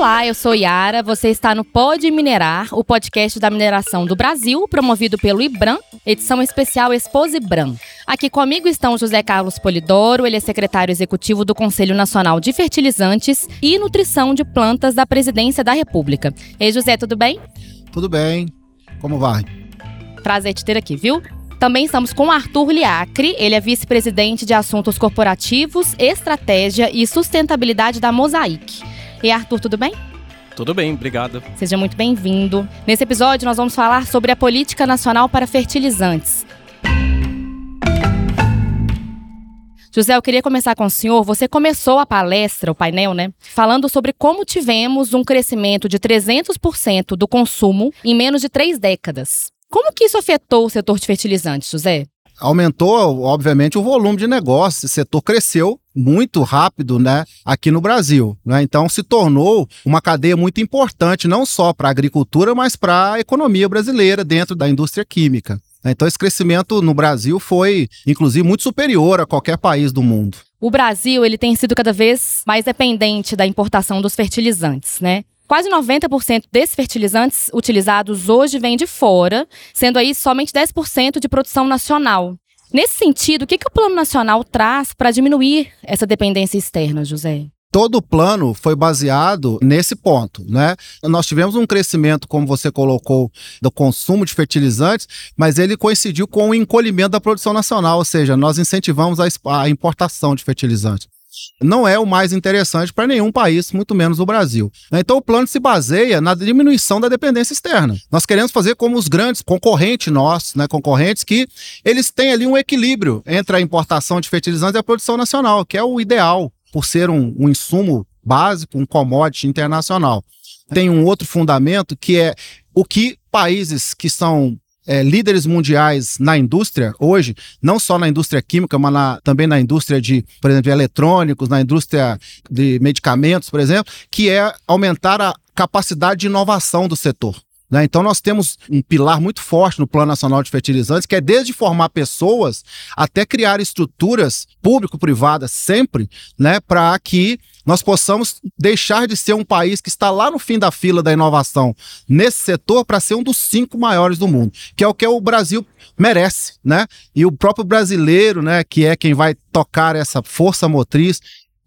Olá, eu sou Yara. Você está no Pode Minerar, o podcast da mineração do Brasil, promovido pelo IBRAM, edição especial Expose IBRAM. Aqui comigo estão José Carlos Polidoro, ele é secretário executivo do Conselho Nacional de Fertilizantes e Nutrição de Plantas da Presidência da República. Ei, José, tudo bem? Tudo bem. Como vai? Prazer te ter aqui, viu? Também estamos com Arthur Liacre, ele é vice-presidente de Assuntos Corporativos, Estratégia e Sustentabilidade da Mosaic. E Arthur, tudo bem? Tudo bem, obrigado. Seja muito bem-vindo. Nesse episódio, nós vamos falar sobre a Política Nacional para Fertilizantes. José, eu queria começar com o senhor. Você começou a palestra, o painel, né? Falando sobre como tivemos um crescimento de 300% do consumo em menos de três décadas. Como que isso afetou o setor de fertilizantes, José? Aumentou, obviamente, o volume de negócio. O setor cresceu muito rápido, né, aqui no Brasil. Né? Então se tornou uma cadeia muito importante, não só para a agricultura, mas para a economia brasileira dentro da indústria química. Então esse crescimento no Brasil foi, inclusive, muito superior a qualquer país do mundo. O Brasil ele tem sido cada vez mais dependente da importação dos fertilizantes, né? Quase 90% desses fertilizantes utilizados hoje vêm de fora, sendo aí somente 10% de produção nacional. Nesse sentido, o que, que o Plano Nacional traz para diminuir essa dependência externa, José? todo o plano foi baseado nesse ponto, né? Nós tivemos um crescimento, como você colocou, do consumo de fertilizantes, mas ele coincidiu com o encolhimento da produção nacional, ou seja, nós incentivamos a importação de fertilizantes não é o mais interessante para nenhum país, muito menos o Brasil. Então o plano se baseia na diminuição da dependência externa. Nós queremos fazer como os grandes concorrentes nossos, né, concorrentes que eles têm ali um equilíbrio entre a importação de fertilizantes e a produção nacional, que é o ideal por ser um, um insumo básico, um commodity internacional. Tem um outro fundamento que é o que países que são é, líderes mundiais na indústria hoje, não só na indústria química, mas na, também na indústria de, por exemplo, de eletrônicos, na indústria de medicamentos, por exemplo, que é aumentar a capacidade de inovação do setor. Né? Então, nós temos um pilar muito forte no Plano Nacional de Fertilizantes, que é desde formar pessoas até criar estruturas público-privadas sempre, né, para que nós possamos deixar de ser um país que está lá no fim da fila da inovação nesse setor para ser um dos cinco maiores do mundo, que é o que o Brasil merece, né? E o próprio brasileiro, né, que é quem vai tocar essa força motriz,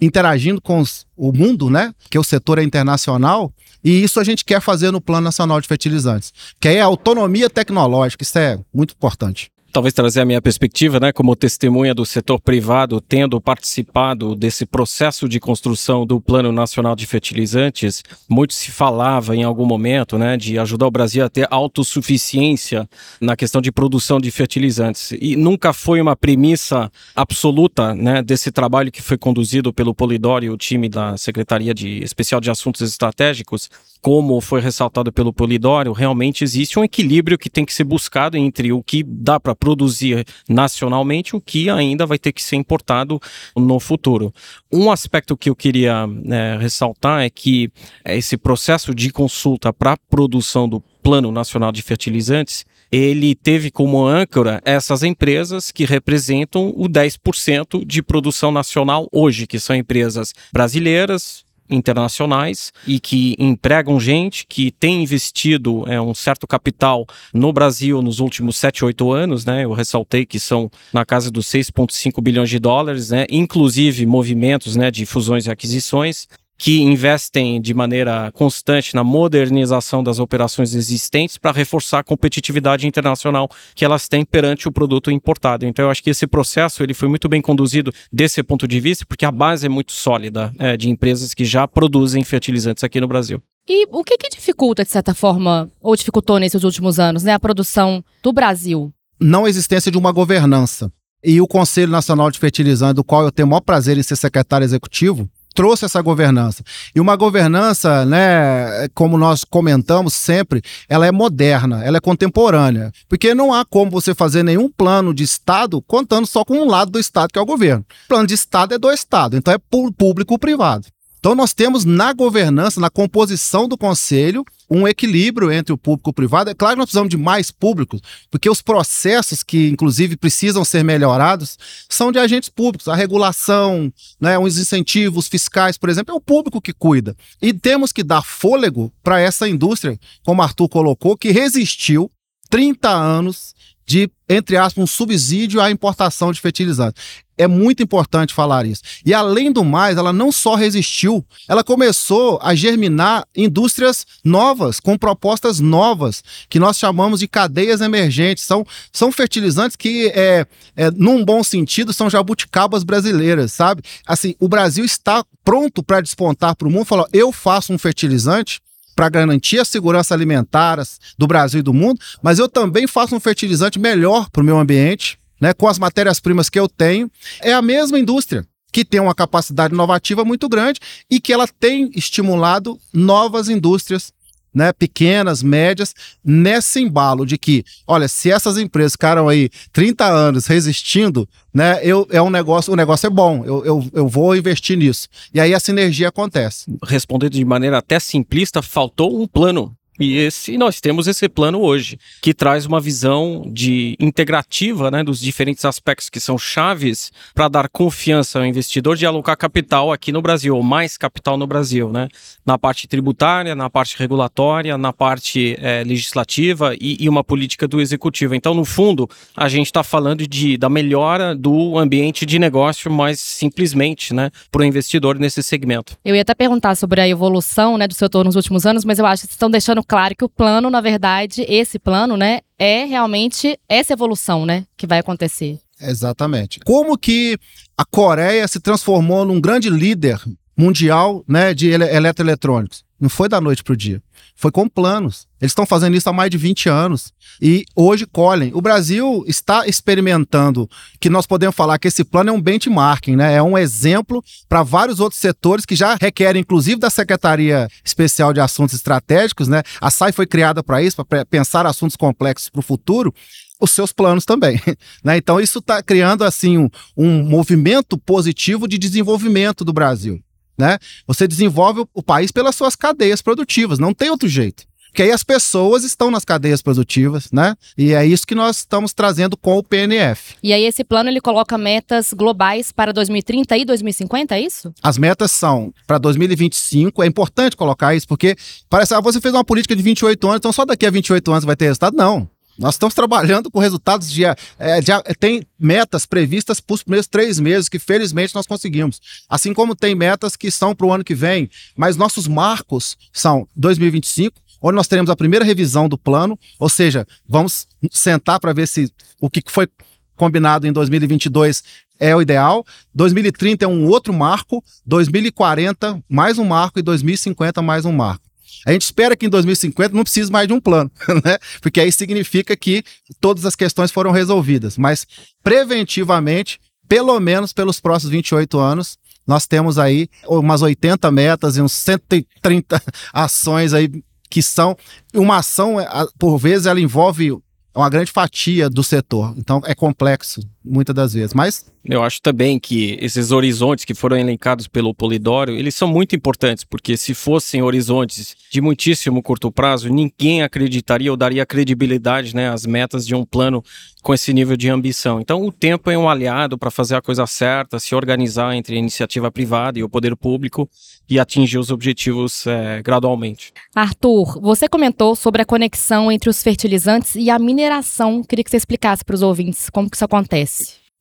interagindo com os, o mundo, né? Que o setor é internacional, e isso a gente quer fazer no Plano Nacional de Fertilizantes, que é a autonomia tecnológica, isso é muito importante talvez trazer a minha perspectiva, né, como testemunha do setor privado, tendo participado desse processo de construção do Plano Nacional de Fertilizantes, muito se falava em algum momento, né, de ajudar o Brasil a ter autossuficiência na questão de produção de fertilizantes. E nunca foi uma premissa absoluta, né, desse trabalho que foi conduzido pelo Polidoro e o time da Secretaria de Especial de Assuntos Estratégicos, como foi ressaltado pelo Polidoro, realmente existe um equilíbrio que tem que ser buscado entre o que dá para produzir nacionalmente, o que ainda vai ter que ser importado no futuro. Um aspecto que eu queria né, ressaltar é que esse processo de consulta para a produção do Plano Nacional de Fertilizantes ele teve como âncora essas empresas que representam o 10% de produção nacional hoje, que são empresas brasileiras, internacionais e que empregam gente, que tem investido é, um certo capital no Brasil nos últimos 7, 8 anos, né? Eu ressaltei que são na casa dos 6,5 bilhões de dólares, né? Inclusive movimentos né, de fusões e aquisições que investem de maneira constante na modernização das operações existentes para reforçar a competitividade internacional que elas têm perante o produto importado. Então, eu acho que esse processo ele foi muito bem conduzido desse ponto de vista, porque a base é muito sólida é, de empresas que já produzem fertilizantes aqui no Brasil. E o que, que dificulta, de certa forma, ou dificultou nesses últimos anos, né, a produção do Brasil? Não a existência de uma governança. E o Conselho Nacional de Fertilizantes, do qual eu tenho o maior prazer em ser secretário executivo, trouxe essa governança. E uma governança, né, como nós comentamos sempre, ela é moderna, ela é contemporânea, porque não há como você fazer nenhum plano de Estado contando só com um lado do Estado, que é o governo. O plano de Estado é do Estado, então é público-privado. Então nós temos na governança, na composição do conselho, um equilíbrio entre o público e o privado. É claro que nós precisamos de mais públicos, porque os processos que, inclusive, precisam ser melhorados são de agentes públicos. A regulação, né, os incentivos fiscais, por exemplo, é o público que cuida. E temos que dar fôlego para essa indústria, como Arthur colocou, que resistiu 30 anos de, entre aspas, um subsídio à importação de fertilizantes. É muito importante falar isso. E além do mais, ela não só resistiu, ela começou a germinar indústrias novas, com propostas novas, que nós chamamos de cadeias emergentes. São, são fertilizantes que, é, é, num bom sentido, são jabuticabas brasileiras, sabe? Assim, o Brasil está pronto para despontar para o mundo. Falou, eu faço um fertilizante para garantir a segurança alimentar do Brasil e do mundo, mas eu também faço um fertilizante melhor para o meu ambiente, né, com as matérias-primas que eu tenho. É a mesma indústria que tem uma capacidade inovativa muito grande e que ela tem estimulado novas indústrias né, pequenas, médias, nesse embalo de que, olha, se essas empresas ficaram aí 30 anos resistindo, né, eu, é um negócio, o negócio é bom, eu, eu, eu vou investir nisso. E aí a sinergia acontece. Respondendo de maneira até simplista, faltou um plano e esse nós temos esse plano hoje, que traz uma visão de integrativa né, dos diferentes aspectos que são chaves para dar confiança ao investidor de alocar capital aqui no Brasil, ou mais capital no Brasil, né? Na parte tributária, na parte regulatória, na parte é, legislativa e, e, uma política do executivo. Então, no fundo, a gente está falando de, da melhora do ambiente de negócio mais simplesmente, né, para o investidor nesse segmento. Eu ia até perguntar sobre a evolução né, do setor nos últimos anos, mas eu acho que vocês estão deixando claro que o plano, na verdade, esse plano, né, é realmente essa evolução, né, que vai acontecer. Exatamente. Como que a Coreia se transformou num grande líder mundial, né, de ele eletroeletrônicos? Não foi da noite para o dia. Foi com planos. Eles estão fazendo isso há mais de 20 anos. E hoje colhem. O Brasil está experimentando, que nós podemos falar que esse plano é um benchmarking, né? É um exemplo para vários outros setores que já requerem, inclusive, da Secretaria Especial de Assuntos Estratégicos, né? A SAI foi criada para isso, para pensar assuntos complexos para o futuro os seus planos também. Né? Então, isso está criando assim um, um movimento positivo de desenvolvimento do Brasil. Né? Você desenvolve o país pelas suas cadeias produtivas, não tem outro jeito. Porque aí as pessoas estão nas cadeias produtivas, né? E é isso que nós estamos trazendo com o PNF. E aí esse plano ele coloca metas globais para 2030 e 2050, é isso? As metas são para 2025, é importante colocar isso, porque parece, ah, você fez uma política de 28 anos, então só daqui a 28 anos vai ter resultado. Não. Nós estamos trabalhando com resultados de, é, de, Tem metas previstas para os primeiros três meses, que felizmente nós conseguimos. Assim como tem metas que são para o ano que vem, mas nossos marcos são 2025, onde nós teremos a primeira revisão do plano, ou seja, vamos sentar para ver se o que foi combinado em 2022 é o ideal. 2030 é um outro marco, 2040 mais um marco e 2050 mais um marco. A gente espera que em 2050 não precise mais de um plano, né? Porque aí significa que todas as questões foram resolvidas. Mas preventivamente, pelo menos pelos próximos 28 anos, nós temos aí umas 80 metas e uns 130 ações aí que são uma ação, por vezes, ela envolve uma grande fatia do setor. Então é complexo, muitas das vezes. Mas eu acho também que esses horizontes que foram elencados pelo Polidório, eles são muito importantes, porque se fossem horizontes de muitíssimo curto prazo, ninguém acreditaria ou daria credibilidade né, às metas de um plano com esse nível de ambição. Então, o tempo é um aliado para fazer a coisa certa, se organizar entre a iniciativa privada e o poder público e atingir os objetivos é, gradualmente. Arthur, você comentou sobre a conexão entre os fertilizantes e a mineração. Queria que você explicasse para os ouvintes como que isso acontece.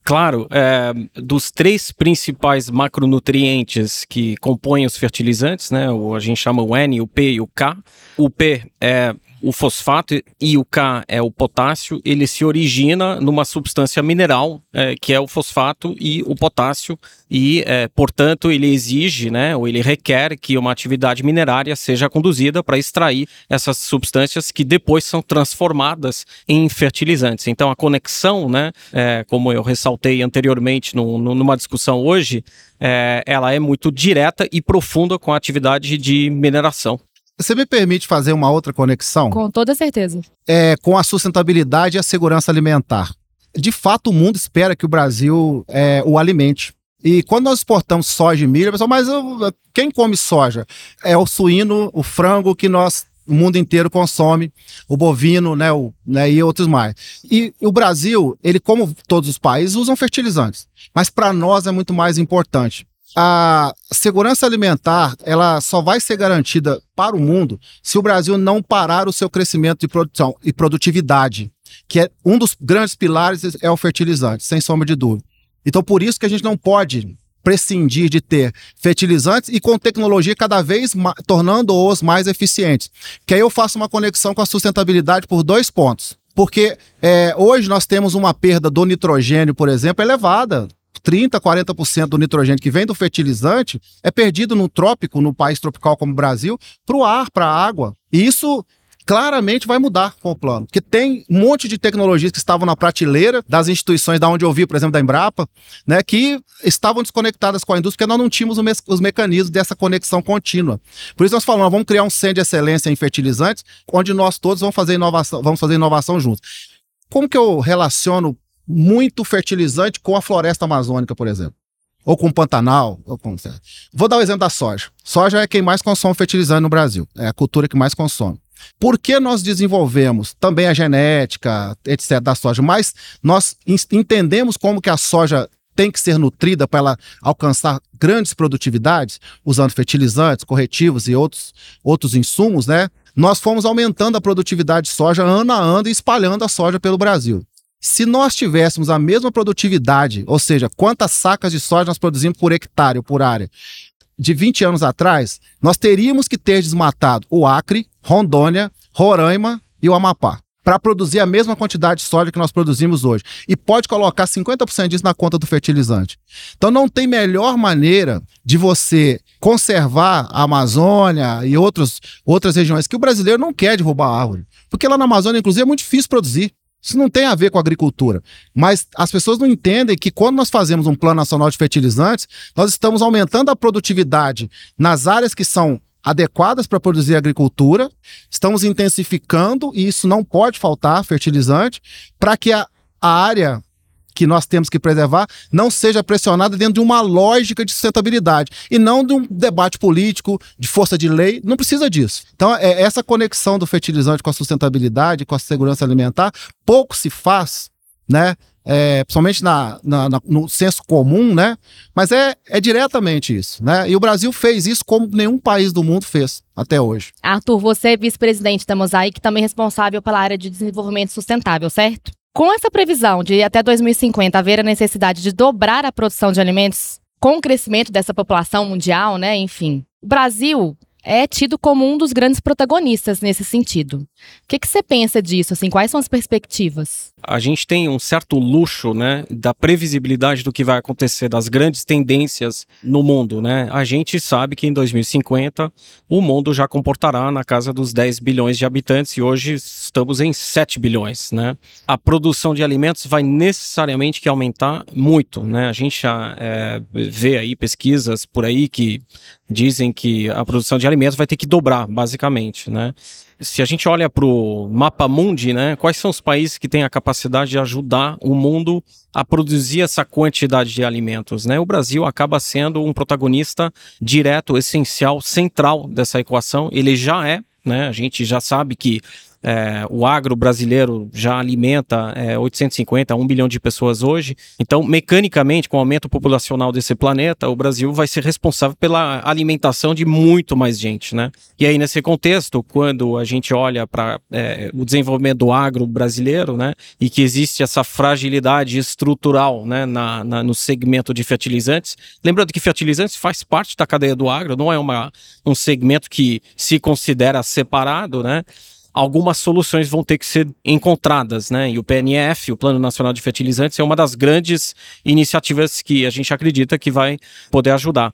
Claro, é, dos três principais macronutrientes que compõem os fertilizantes, né, o, a gente chama o N, o P e o K. O P é o fosfato e o K é o potássio, ele se origina numa substância mineral, é, que é o fosfato e o potássio, e, é, portanto, ele exige, né, ou ele requer que uma atividade minerária seja conduzida para extrair essas substâncias que depois são transformadas em fertilizantes. Então, a conexão, né, é, como eu ressaltei anteriormente no, no, numa discussão hoje, é, ela é muito direta e profunda com a atividade de mineração. Você me permite fazer uma outra conexão? Com toda certeza. É, com a sustentabilidade e a segurança alimentar. De fato, o mundo espera que o Brasil é, o alimente. E quando nós exportamos soja e milho, pessoal, mas eu, quem come soja? É o suíno, o frango que nós o mundo inteiro consome, o bovino, né, o, né, e outros mais. E, e o Brasil, ele como todos os países usam fertilizantes, mas para nós é muito mais importante. A segurança alimentar, ela só vai ser garantida para o mundo se o Brasil não parar o seu crescimento de produção e produtividade, que é um dos grandes pilares é o fertilizante, sem sombra de dúvida. Então por isso que a gente não pode prescindir de ter fertilizantes e com tecnologia cada vez tornando-os mais eficientes. Que aí eu faço uma conexão com a sustentabilidade por dois pontos. Porque é, hoje nós temos uma perda do nitrogênio, por exemplo, elevada. 30%, 40% do nitrogênio que vem do fertilizante é perdido no trópico, no país tropical como o Brasil, para o ar, para a água. E isso claramente vai mudar com o plano. Porque tem um monte de tecnologias que estavam na prateleira das instituições da onde eu vi, por exemplo, da Embrapa, né, que estavam desconectadas com a indústria, porque nós não tínhamos os mecanismos dessa conexão contínua. Por isso nós falamos, vamos criar um centro de excelência em fertilizantes, onde nós todos vamos fazer inovação, vamos fazer inovação juntos. Como que eu relaciono muito fertilizante com a floresta amazônica, por exemplo? Ou com o Pantanal. Ou com... Vou dar o exemplo da soja. Soja é quem mais consome fertilizante no Brasil. É a cultura que mais consome. Por que nós desenvolvemos também a genética, etc., da soja? Mas nós entendemos como que a soja tem que ser nutrida para ela alcançar grandes produtividades, usando fertilizantes, corretivos e outros, outros insumos, né? Nós fomos aumentando a produtividade de soja ano a ano e espalhando a soja pelo Brasil. Se nós tivéssemos a mesma produtividade, ou seja, quantas sacas de soja nós produzimos por hectare ou por área, de 20 anos atrás, nós teríamos que ter desmatado o Acre, Rondônia, Roraima e o Amapá para produzir a mesma quantidade de soja que nós produzimos hoje. E pode colocar 50% disso na conta do fertilizante. Então não tem melhor maneira de você conservar a Amazônia e outros, outras regiões que o brasileiro não quer derrubar a árvore. Porque lá na Amazônia, inclusive, é muito difícil produzir. Isso não tem a ver com agricultura. Mas as pessoas não entendem que quando nós fazemos um plano nacional de fertilizantes, nós estamos aumentando a produtividade nas áreas que são adequadas para produzir agricultura, estamos intensificando, e isso não pode faltar, fertilizante, para que a, a área que nós temos que preservar não seja pressionada dentro de uma lógica de sustentabilidade e não de um debate político, de força de lei. Não precisa disso. Então, é, essa conexão do fertilizante com a sustentabilidade, com a segurança alimentar, pouco se faz, né? É, principalmente na, na, na, no senso comum, né? Mas é, é diretamente isso, né? E o Brasil fez isso como nenhum país do mundo fez até hoje. Arthur, você é vice-presidente da Mosaic, também responsável pela área de desenvolvimento sustentável, certo? Com essa previsão de até 2050 haver a necessidade de dobrar a produção de alimentos com o crescimento dessa população mundial, né? Enfim, o Brasil é tido como um dos grandes protagonistas nesse sentido. O que, você pensa disso? Assim, quais são as perspectivas? A gente tem um certo luxo, né, da previsibilidade do que vai acontecer, das grandes tendências no mundo, né? A gente sabe que em 2050 o mundo já comportará na casa dos 10 bilhões de habitantes e hoje estamos em 7 bilhões, né? A produção de alimentos vai necessariamente que aumentar muito, né? A gente já é, vê aí pesquisas por aí que dizem que a produção de alimentos vai ter que dobrar, basicamente, né? Se a gente olha para o mapa mundi, né, quais são os países que têm a capacidade de ajudar o mundo a produzir essa quantidade de alimentos, né? O Brasil acaba sendo um protagonista direto, essencial, central dessa equação. Ele já é, né? A gente já sabe que é, o agro brasileiro já alimenta é, 850 a 1 bilhão de pessoas hoje. Então, mecanicamente, com o aumento populacional desse planeta, o Brasil vai ser responsável pela alimentação de muito mais gente, né? E aí, nesse contexto, quando a gente olha para é, o desenvolvimento do agro brasileiro, né, e que existe essa fragilidade estrutural, né, na, na, no segmento de fertilizantes, lembrando que fertilizantes faz parte da cadeia do agro, não é uma, um segmento que se considera separado, né? Algumas soluções vão ter que ser encontradas, né? E o PNF, o Plano Nacional de Fertilizantes, é uma das grandes iniciativas que a gente acredita que vai poder ajudar.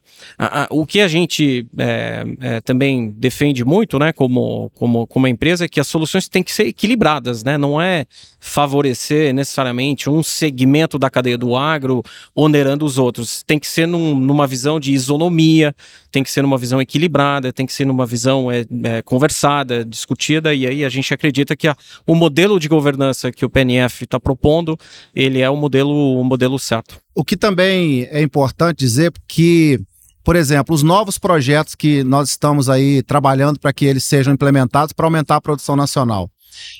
o que a gente é, é, também defende muito, né, como, como, como empresa, é que as soluções têm que ser equilibradas, né? Não é favorecer necessariamente um segmento da cadeia do agro onerando os outros. Tem que ser num, numa visão de isonomia, tem que ser numa visão equilibrada, tem que ser numa visão é, é, conversada, discutida, e aí aí, a gente acredita que a, o modelo de governança que o PNF está propondo, ele é o modelo, o modelo certo. O que também é importante dizer que por exemplo, os novos projetos que nós estamos aí trabalhando para que eles sejam implementados para aumentar a produção nacional.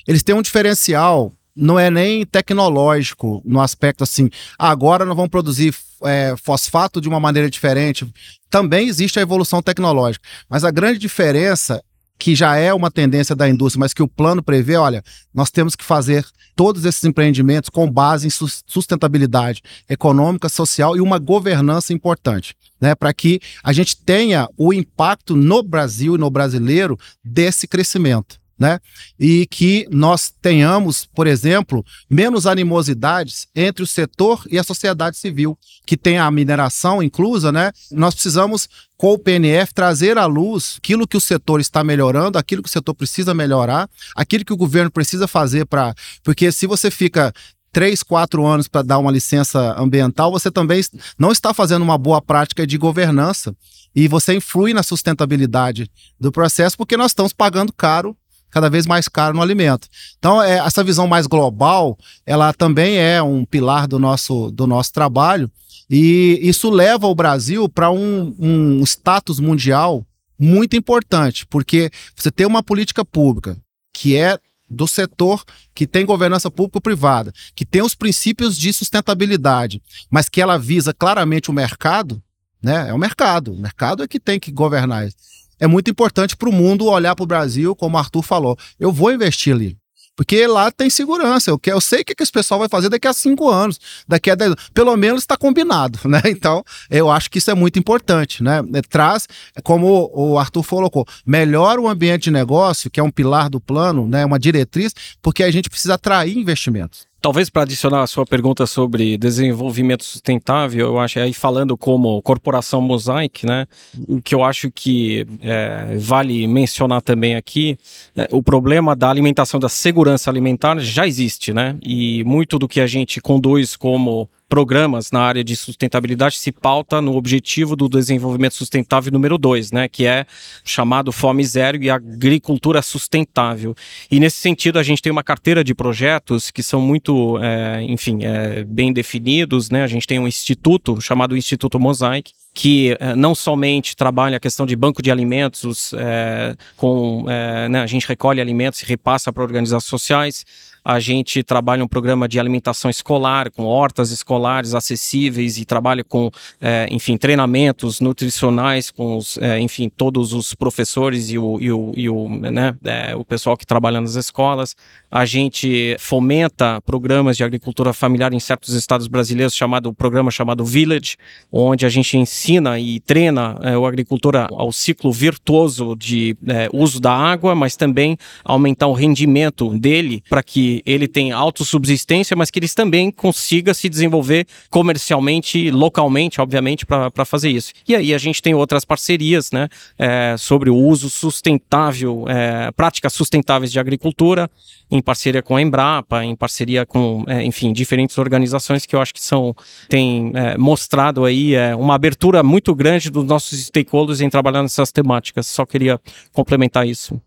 Eles têm um diferencial, não é nem tecnológico, no aspecto assim, agora nós vamos produzir é, fosfato de uma maneira diferente. Também existe a evolução tecnológica, mas a grande diferença que já é uma tendência da indústria, mas que o plano prevê, olha, nós temos que fazer todos esses empreendimentos com base em sustentabilidade econômica, social e uma governança importante, né, para que a gente tenha o impacto no Brasil e no brasileiro desse crescimento né? E que nós tenhamos, por exemplo, menos animosidades entre o setor e a sociedade civil, que tem a mineração inclusa, né? Nós precisamos, com o PNF, trazer à luz aquilo que o setor está melhorando, aquilo que o setor precisa melhorar, aquilo que o governo precisa fazer para. Porque se você fica três, quatro anos para dar uma licença ambiental, você também não está fazendo uma boa prática de governança e você influi na sustentabilidade do processo porque nós estamos pagando caro cada vez mais caro no alimento. Então, é, essa visão mais global, ela também é um pilar do nosso, do nosso trabalho, e isso leva o Brasil para um, um status mundial muito importante, porque você tem uma política pública que é do setor que tem governança público-privada, que tem os princípios de sustentabilidade, mas que ela visa claramente o mercado, né? É o mercado. O mercado é que tem que governar isso é muito importante para o mundo olhar para o Brasil, como o Arthur falou. Eu vou investir ali. Porque lá tem segurança. Eu, eu sei o que, que esse pessoal vai fazer daqui a cinco anos, daqui a dez anos. Pelo menos está combinado, né? Então, eu acho que isso é muito importante, né? É, traz, como o Arthur colocou, melhora o ambiente de negócio, que é um pilar do plano, né? Uma diretriz, porque a gente precisa atrair investimentos. Talvez para adicionar a sua pergunta sobre desenvolvimento sustentável, eu acho aí falando como corporação Mosaic, né? O que eu acho que é, vale mencionar também aqui, é, o problema da alimentação, da segurança alimentar já existe, né? E muito do que a gente conduz como programas na área de sustentabilidade se pauta no objetivo do desenvolvimento sustentável número 2, né, que é chamado Fome Zero e Agricultura Sustentável. E nesse sentido, a gente tem uma carteira de projetos que são muito, é, enfim, é, bem definidos, né? A gente tem um instituto chamado Instituto Mosaic, que é, não somente trabalha a questão de banco de alimentos, é, com, é, né, a gente recolhe alimentos e repassa para organizações sociais, a gente trabalha um programa de alimentação escolar, com hortas escolares acessíveis e trabalha com, é, enfim, treinamentos nutricionais com, os, é, enfim, todos os professores e o, e o, e o, né, é, o pessoal que trabalha nas escolas. A gente fomenta programas de agricultura familiar em certos estados brasileiros, chamado programa chamado Village, onde a gente ensina e treina é, o agricultor ao ciclo virtuoso de é, uso da água, mas também aumentar o rendimento dele para que ele tem autossubsistência, mas que eles também consiga se desenvolver comercialmente, localmente, obviamente, para fazer isso. E aí a gente tem outras parcerias, né, é, sobre o uso sustentável, é, práticas sustentáveis de agricultura, em parceria com a Embrapa, em parceria com, é, enfim, diferentes organizações que eu acho que são, têm é, mostrado aí uma abertura muito grande dos nossos stakeholders em trabalhar nessas temáticas. Só queria complementar isso.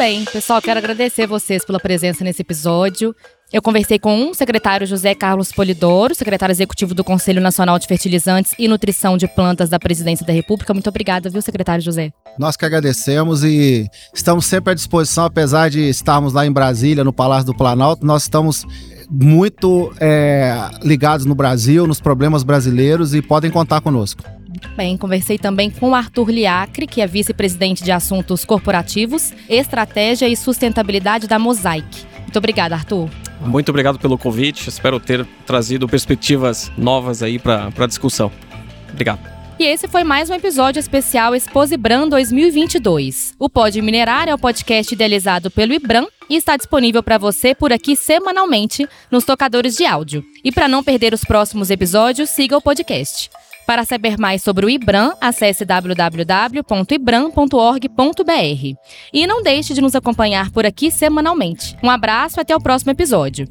Bem, pessoal, quero agradecer vocês pela presença nesse episódio. Eu conversei com o secretário José Carlos Polidoro, secretário executivo do Conselho Nacional de Fertilizantes e Nutrição de Plantas da Presidência da República. Muito obrigada, viu, secretário José? Nós que agradecemos e estamos sempre à disposição, apesar de estarmos lá em Brasília, no Palácio do Planalto, nós estamos muito é, ligados no Brasil, nos problemas brasileiros e podem contar conosco. Bem, conversei também com o Arthur Liacre, que é vice-presidente de assuntos corporativos, estratégia e sustentabilidade da Mosaic. Muito obrigada, Arthur. Muito obrigado pelo convite. Espero ter trazido perspectivas novas aí para a discussão. Obrigado. E esse foi mais um episódio especial Exposibran 2022. O Pode Minerar é o podcast idealizado pelo IBRAM e está disponível para você por aqui semanalmente nos tocadores de áudio. E para não perder os próximos episódios, siga o podcast. Para saber mais sobre o IBRAM, acesse www.ibram.org.br. E não deixe de nos acompanhar por aqui semanalmente. Um abraço e até o próximo episódio.